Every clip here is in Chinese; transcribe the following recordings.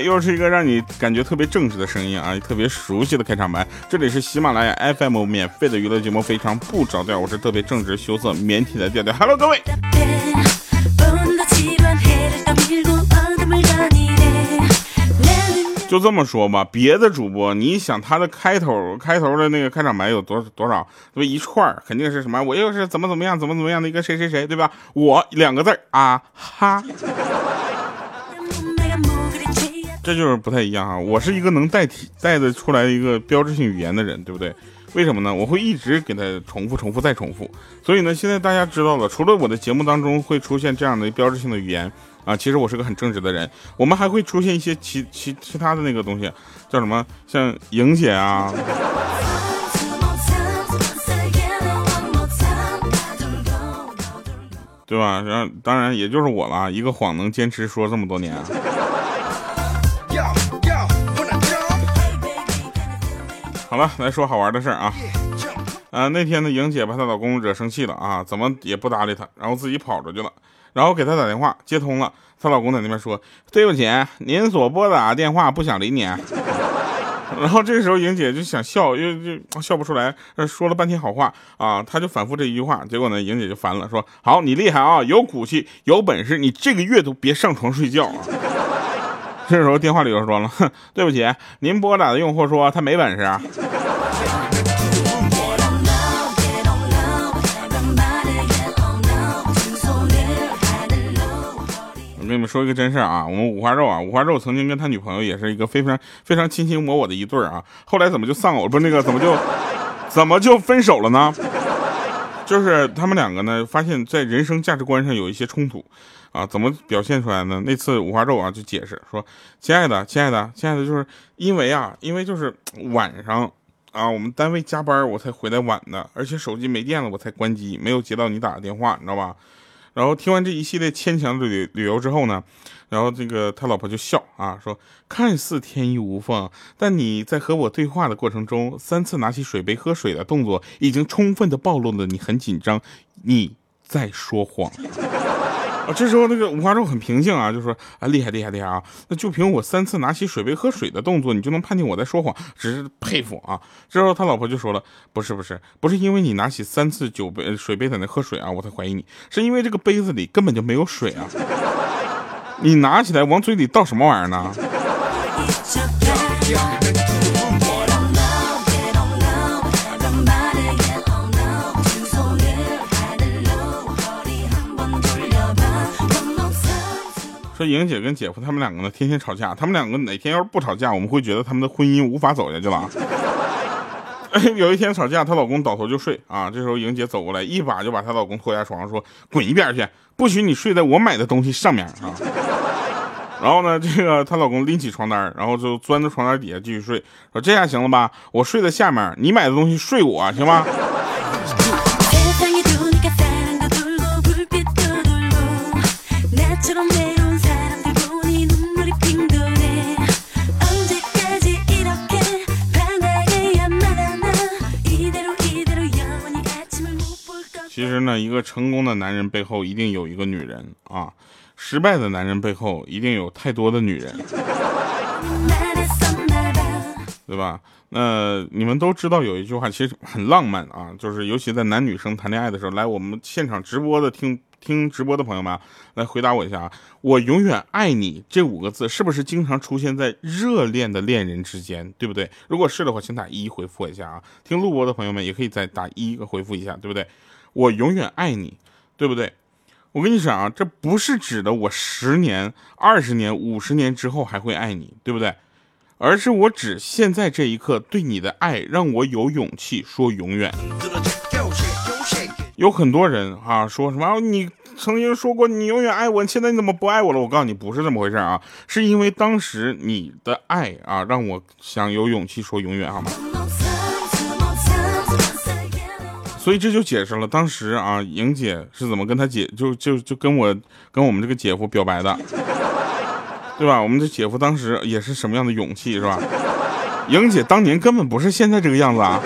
又是一个让你感觉特别正直的声音啊，特别熟悉的开场白。这里是喜马拉雅 FM 免费的娱乐节目，非常不着调，我是特别正直、羞涩、腼腆的调调。Hello，各位。就这么说吧，别的主播，你想他的开头开头的那个开场白有多多少？那么？一串肯定是什么？我又是怎么怎么样，怎么怎么样的一个谁谁谁，对吧？我两个字啊哈。这就是不太一样哈，我是一个能代替带得出来一个标志性语言的人，对不对？为什么呢？我会一直给他重复、重复再重复。所以呢，现在大家知道了，除了我的节目当中会出现这样的标志性的语言啊，其实我是个很正直的人。我们还会出现一些其其其他的那个东西，叫什么？像莹姐啊，对吧？然后当然也就是我了，一个谎能坚持说这么多年。好了，来说好玩的事儿啊。呃，那天呢，莹姐把她老公惹生气了啊，怎么也不搭理她，然后自己跑出去了，然后给她打电话接通了，她老公在那边说：“对不起，您所拨打的电话不想理你。” 然后这时候莹姐就想笑，又就笑不出来，说了半天好话啊，她就反复这一句话，结果呢，莹姐就烦了，说：“好，你厉害啊，有骨气，有本事，你这个月都别上床睡觉啊。” 这时候电话里又说了：“哼，对不起，您拨打的用户说他没本事。” 跟你们说一个真事儿啊，我们五花肉啊，五花肉曾经跟他女朋友也是一个非常非常卿卿我我的一对儿啊，后来怎么就丧偶不那个怎么就怎么就分手了呢？就是他们两个呢，发现在人生价值观上有一些冲突。啊，怎么表现出来呢？那次五花肉啊就解释说：“亲爱的，亲爱的，亲爱的，就是因为啊，因为就是晚上啊，我们单位加班我才回来晚的，而且手机没电了我才关机，没有接到你打的电话，你知道吧？”然后听完这一系列牵强的旅旅游之后呢，然后这个他老婆就笑啊，说：“看似天衣无缝，但你在和我对话的过程中，三次拿起水杯喝水的动作，已经充分的暴露了你很紧张，你在说谎。”啊，这时候那个五花肉很平静啊，就说啊厉害厉害厉害啊，那就凭我三次拿起水杯喝水的动作，你就能判定我在说谎，只是佩服啊。这时候他老婆就说了，不是不是不是因为你拿起三次酒杯水杯在那喝水啊，我才怀疑你，是因为这个杯子里根本就没有水啊，你拿起来往嘴里倒什么玩意儿呢？莹姐跟姐夫他们两个呢，天天吵架。他们两个哪天要是不吵架，我们会觉得他们的婚姻无法走下去了。有一天吵架，她老公倒头就睡啊。这时候莹姐走过来，一把就把她老公拖下床，说：“滚一边去，不许你睡在我买的东西上面啊！” 然后呢，这个她老公拎起床单，然后就钻到床单底下继续睡，说：“这下行了吧？我睡在下面，你买的东西睡我，行吗？”呢，一个成功的男人背后一定有一个女人啊，失败的男人背后一定有太多的女人，对吧？那你们都知道有一句话，其实很浪漫啊，就是尤其在男女生谈恋爱的时候，来我们现场直播的听听直播的朋友们，来回答我一下啊，我永远爱你这五个字是不是经常出现在热恋的恋人之间，对不对？如果是的话，请打一回复我一下啊。听录播的朋友们也可以再打一个回复一下，对不对？我永远爱你，对不对？我跟你讲啊，这不是指的我十年、二十年、五十年之后还会爱你，对不对？而是我指现在这一刻对你的爱，让我有勇气说永远。有很多人啊说什么你曾经说过你永远爱我，现在你怎么不爱我了？我告诉你，不是这么回事啊，是因为当时你的爱啊，让我想有勇气说永远，好吗？所以这就解释了当时啊，莹姐是怎么跟她姐就就就跟我跟我们这个姐夫表白的，对吧？我们这姐夫当时也是什么样的勇气，是吧？莹姐当年根本不是现在这个样子啊。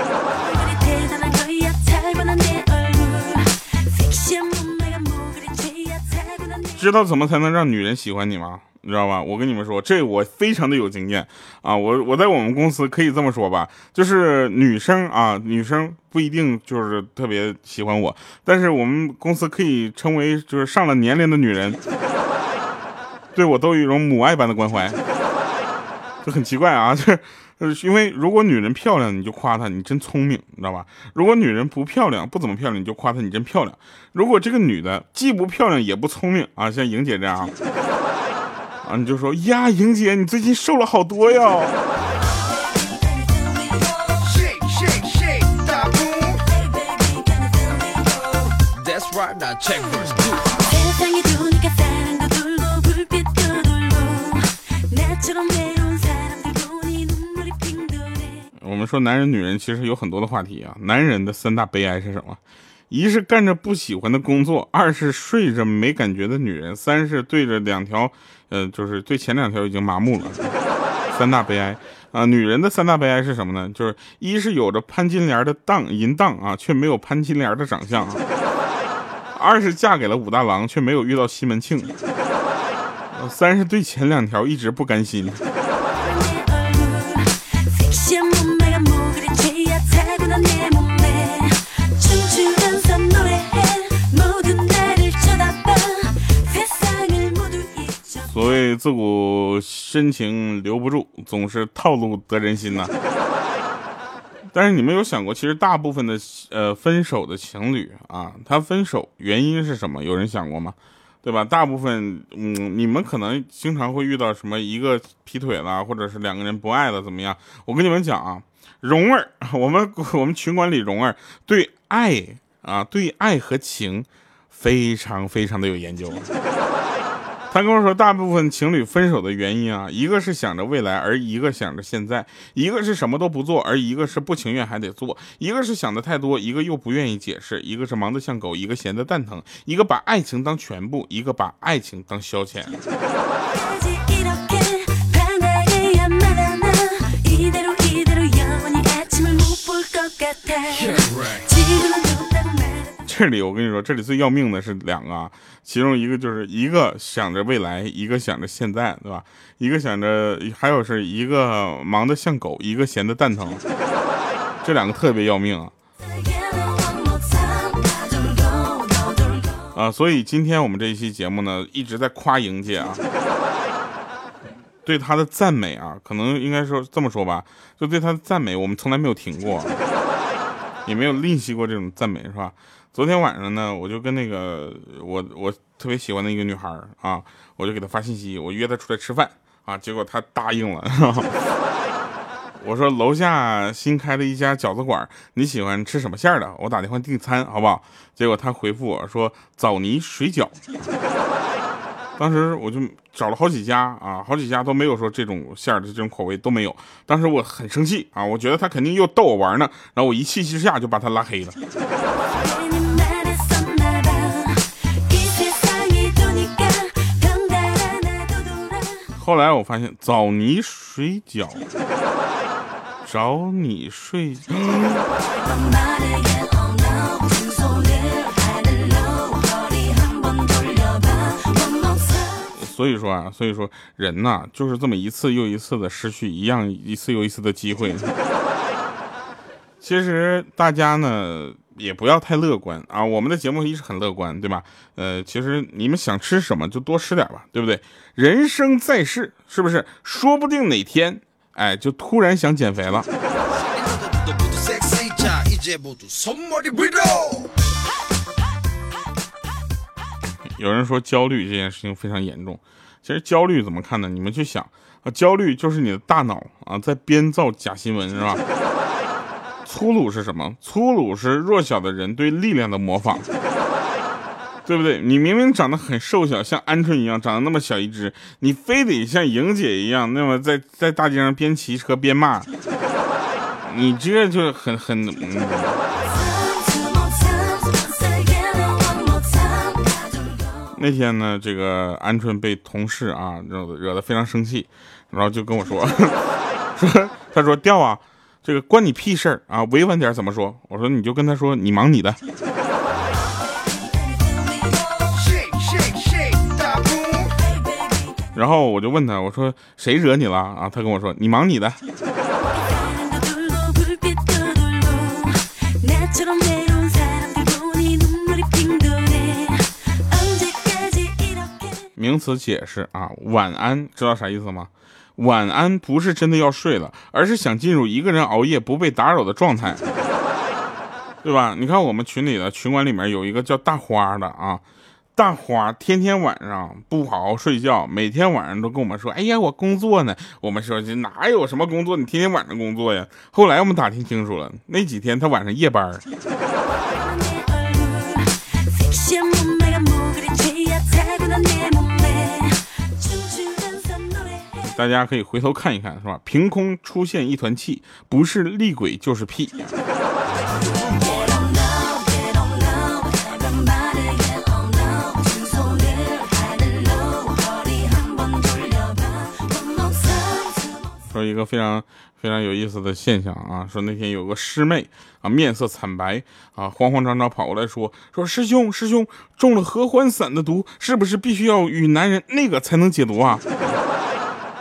知道怎么才能让女人喜欢你吗？你知道吧？我跟你们说，这我非常的有经验啊！我我在我们公司可以这么说吧，就是女生啊，女生不一定就是特别喜欢我，但是我们公司可以称为就是上了年龄的女人，对我都有一种母爱般的关怀，就很奇怪啊，就是，因为如果女人漂亮，你就夸她你真聪明，你知道吧？如果女人不漂亮，不怎么漂亮，你就夸她你真漂亮。如果这个女的既不漂亮也不聪明啊，像莹姐这样。你就说呀，莹姐，你最近瘦了好多呀。我们说男人女人其实有很多的话题啊，男人的三大悲哀是什么？一是干着不喜欢的工作，二是睡着没感觉的女人，三是对着两条，呃，就是对前两条已经麻木了。三大悲哀啊，女人的三大悲哀是什么呢？就是一是有着潘金莲的当淫荡啊，却没有潘金莲的长相；二是嫁给了武大郎，却没有遇到西门庆；三是对前两条一直不甘心。自古深情留不住，总是套路得人心呐。但是你们有想过，其实大部分的呃分手的情侣啊，他分手原因是什么？有人想过吗？对吧？大部分嗯，你们可能经常会遇到什么一个劈腿了，或者是两个人不爱了，怎么样？我跟你们讲啊，蓉儿，我们我们群管理蓉儿对爱啊，对爱和情非常非常的有研究。他跟我说，大部分情侣分手的原因啊，一个是想着未来，而一个想着现在；一个是什么都不做，而一个是不情愿还得做；一个是想的太多，一个又不愿意解释；一个是忙得像狗，一个闲得蛋疼；一个把爱情当全部，一个把爱情当消遣。这里我跟你说，这里最要命的是两个，啊，其中一个就是一个想着未来，一个想着现在，对吧？一个想着，还有是一个忙得像狗，一个闲得蛋疼，这两个特别要命啊！啊，所以今天我们这一期节目呢，一直在夸莹姐啊，对她的赞美啊，可能应该说这么说吧，就对她的赞美，我们从来没有停过，也没有吝惜过这种赞美，是吧？昨天晚上呢，我就跟那个我我特别喜欢的一个女孩啊，我就给她发信息，我约她出来吃饭啊，结果她答应了。我说楼下新开了一家饺子馆，你喜欢吃什么馅的？我打电话订餐好不好？结果她回复我说枣泥水饺。当时我就找了好几家啊，好几家都没有说这种馅儿的这种口味都没有。当时我很生气啊，我觉得他肯定又逗我玩呢，然后我一气之下就把他拉黑了。后来我发现枣泥水饺，找你睡。所以说啊，所以说人呐，就是这么一次又一次的失去一样一次又一次的机会。其实大家呢。也不要太乐观啊！我们的节目一直很乐观，对吧？呃，其实你们想吃什么就多吃点吧，对不对？人生在世，是不是？说不定哪天，哎，就突然想减肥了。有人说焦虑这件事情非常严重，其实焦虑怎么看呢？你们去想啊，焦虑就是你的大脑啊在编造假新闻，是吧？粗鲁是什么？粗鲁是弱小的人对力量的模仿，对不对？你明明长得很瘦小，像鹌鹑一样，长得那么小一只，你非得像莹姐一样，那么在在大街上边骑车边骂，你这就很很。那天呢，这个鹌鹑被同事啊惹惹得非常生气，然后就跟我说，说他说掉啊。这个关你屁事儿啊！委婉点怎么说？我说你就跟他说你忙你的。然后我就问他，我说谁惹你了啊？他跟我说你忙你的。名词解释啊，晚安，知道啥意思吗？晚安不是真的要睡了，而是想进入一个人熬夜不被打扰的状态，对吧？你看我们群里的群管里面有一个叫大花的啊，大花天天晚上不好好睡觉，每天晚上都跟我们说，哎呀，我工作呢。我们说这哪有什么工作，你天天晚上工作呀？后来我们打听清楚了，那几天他晚上夜班。大家可以回头看一看，是吧？凭空出现一团气，不是厉鬼就是屁。说一个非常非常有意思的现象啊，说那天有个师妹啊，面色惨白啊，慌慌张张跑过来说说师兄师兄中了合欢散的毒，是不是必须要与男人那个才能解毒啊？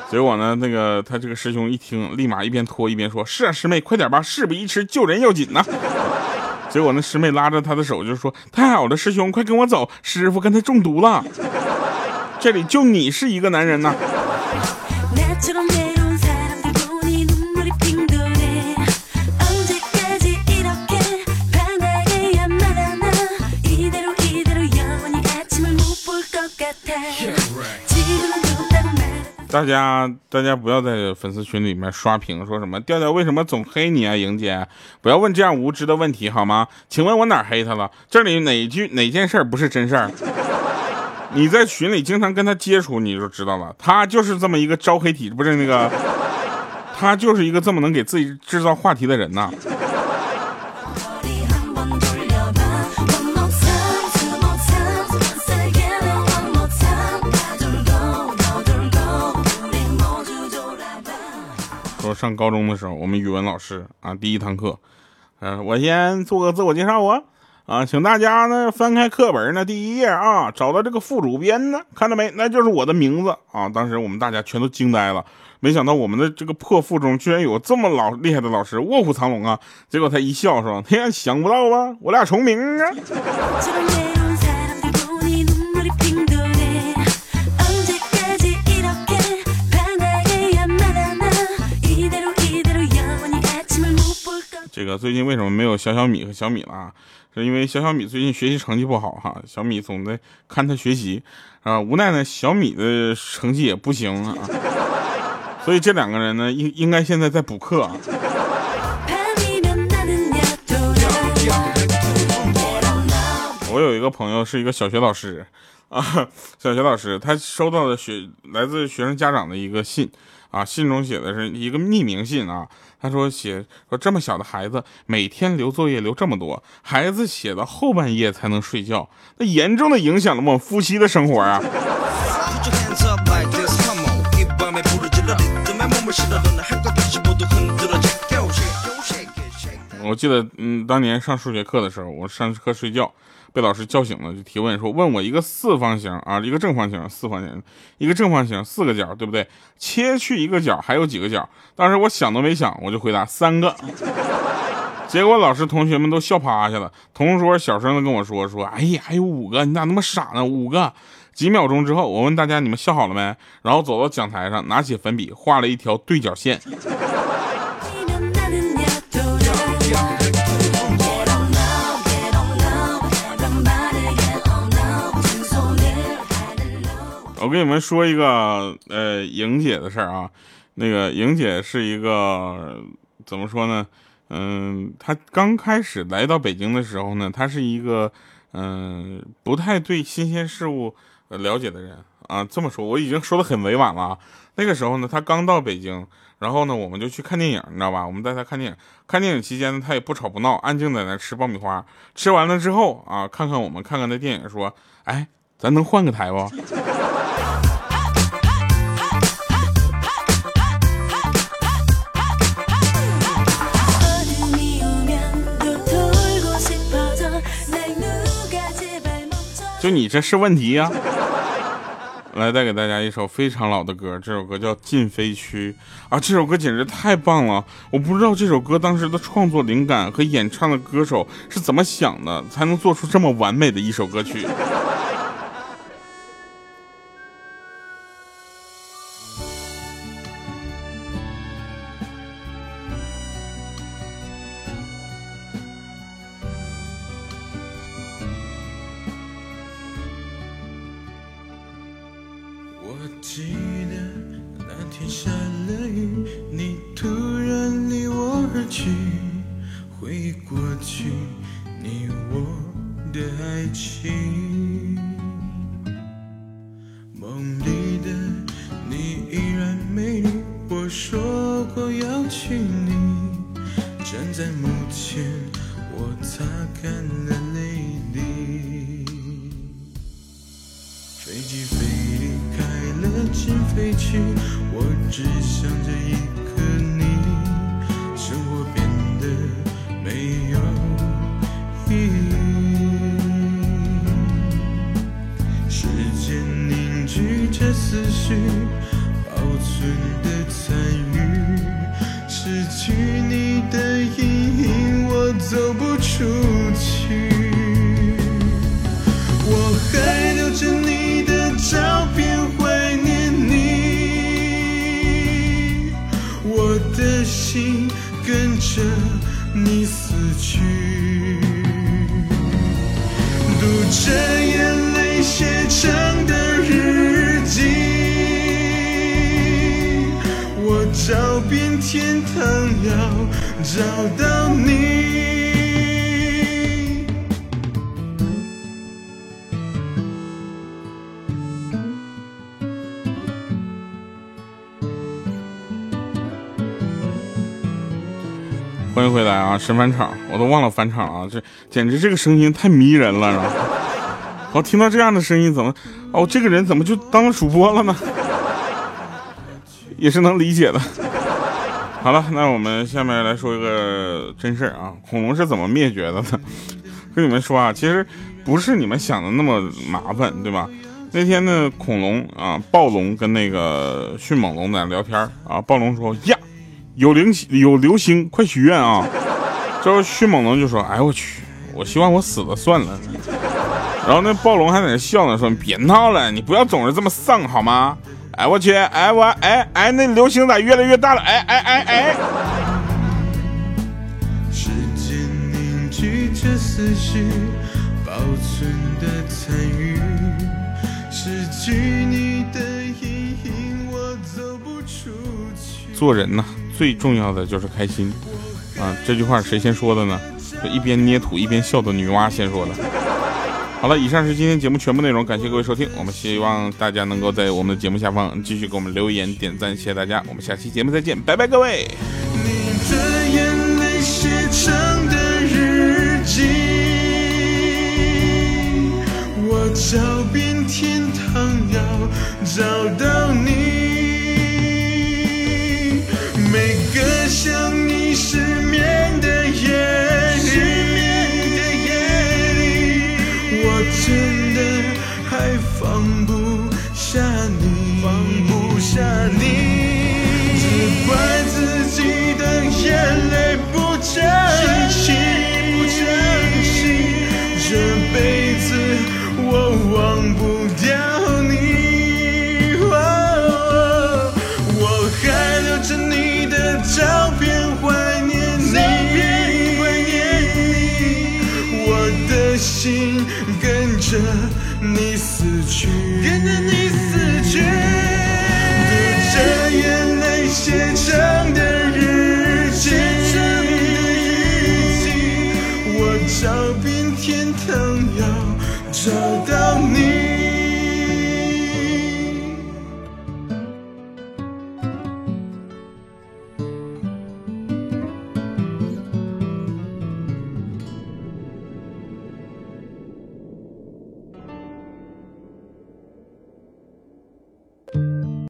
结果呢，那个他这个师兄一听，立马一边拖一边说：“是啊，师妹，快点吧，事不宜迟，救人要紧呐。”结果那师妹拉着他的手就说：“太好了，师兄，快跟我走，师傅跟他中毒了，这里就你是一个男人呐。”大家，大家不要在粉丝群里面刷屏，说什么调调为什么总黑你啊，莹姐，不要问这样无知的问题好吗？请问我哪黑他了？这里哪句哪件事儿不是真事儿？你在群里经常跟他接触，你就知道了，他就是这么一个招黑体，不是那个，他就是一个这么能给自己制造话题的人呐。上高中的时候，我们语文老师啊，第一堂课，嗯，我先做个自我介绍啊，啊，请大家呢翻开课本呢第一页啊，找到这个副主编呢，看到没？那就是我的名字啊。当时我们大家全都惊呆了，没想到我们的这个破附中居然有这么老厉害的老师，卧虎藏龙啊。结果他一笑说：“天，想不到吧？我俩重名啊。”这个最近为什么没有小小米和小米了？是因为小小米最近学习成绩不好哈，小米总在看他学习啊，无奈呢小米的成绩也不行啊，所以这两个人呢应应该现在在补课。我有一个朋友是一个小学老师啊，小学老师他收到的学来自学生家长的一个信。啊，信中写的是一个匿名信啊。他说写说这么小的孩子每天留作业留这么多，孩子写到后半夜才能睡觉，那严重的影响了我们夫妻的生活啊。我记得嗯，当年上数学课的时候，我上课睡觉。被老师叫醒了，就提问说：“问我一个四方形啊，一个正方形，四方形，一个正方形，四个角，对不对？切去一个角，还有几个角？”当时我想都没想，我就回答三个。结果老师同学们都笑趴下了，同桌小声的跟我说：“说，哎呀，还有五个，你咋那么傻呢？五个。”几秒钟之后，我问大家：“你们笑好了没？”然后走到讲台上，拿起粉笔画了一条对角线。我跟你们说一个呃，莹姐的事儿啊。那个莹姐是一个怎么说呢？嗯，她刚开始来到北京的时候呢，她是一个嗯，不太对新鲜事物了解的人啊。这么说，我已经说的很委婉了。那个时候呢，她刚到北京，然后呢，我们就去看电影，你知道吧？我们带她看电影。看电影期间呢，她也不吵不闹，安静在那吃爆米花。吃完了之后啊，看看我们，看看那电影，说：“哎，咱能换个台不？”你这是问题呀？来带给大家一首非常老的歌，这首歌叫《禁飞区》啊，这首歌简直太棒了！我不知道这首歌当时的创作灵感和演唱的歌手是怎么想的，才能做出这么完美的一首歌曲。记心飞去，我只想着一个你，生活变得没有找到你。欢迎回来啊！神返场，我都忘了返场啊！这简直这个声音太迷人了，然后？我听到这样的声音，怎么哦？这个人怎么就当主播了呢？也是能理解的。好了，那我们下面来说一个真事儿啊！恐龙是怎么灭绝的呢？跟你们说啊，其实不是你们想的那么麻烦，对吧？那天呢，恐龙啊，暴龙跟那个迅猛龙在聊天啊，暴龙说呀。有灵有流星，快许愿啊！之后迅猛龙就说：“哎我去，我希望我死了算了。”然后那暴龙还在那笑呢，说你：“别闹了，你不要总是这么丧好吗？”哎我去，哎我哎哎那流星咋越来越大了？哎哎哎哎！做人呢。最重要的就是开心啊！这句话谁先说的呢？一边捏土一边笑的女娲先说的。好了，以上是今天节目全部内容，感谢各位收听。我们希望大家能够在我们的节目下方继续给我们留言点赞，谢谢大家，我们下期节目再见，拜拜，各位。你的眼泪写成的日记，我找遍天堂要找到你。心跟着你死去，跟着你死去。读着眼泪写成的日记，我找遍天堂要找。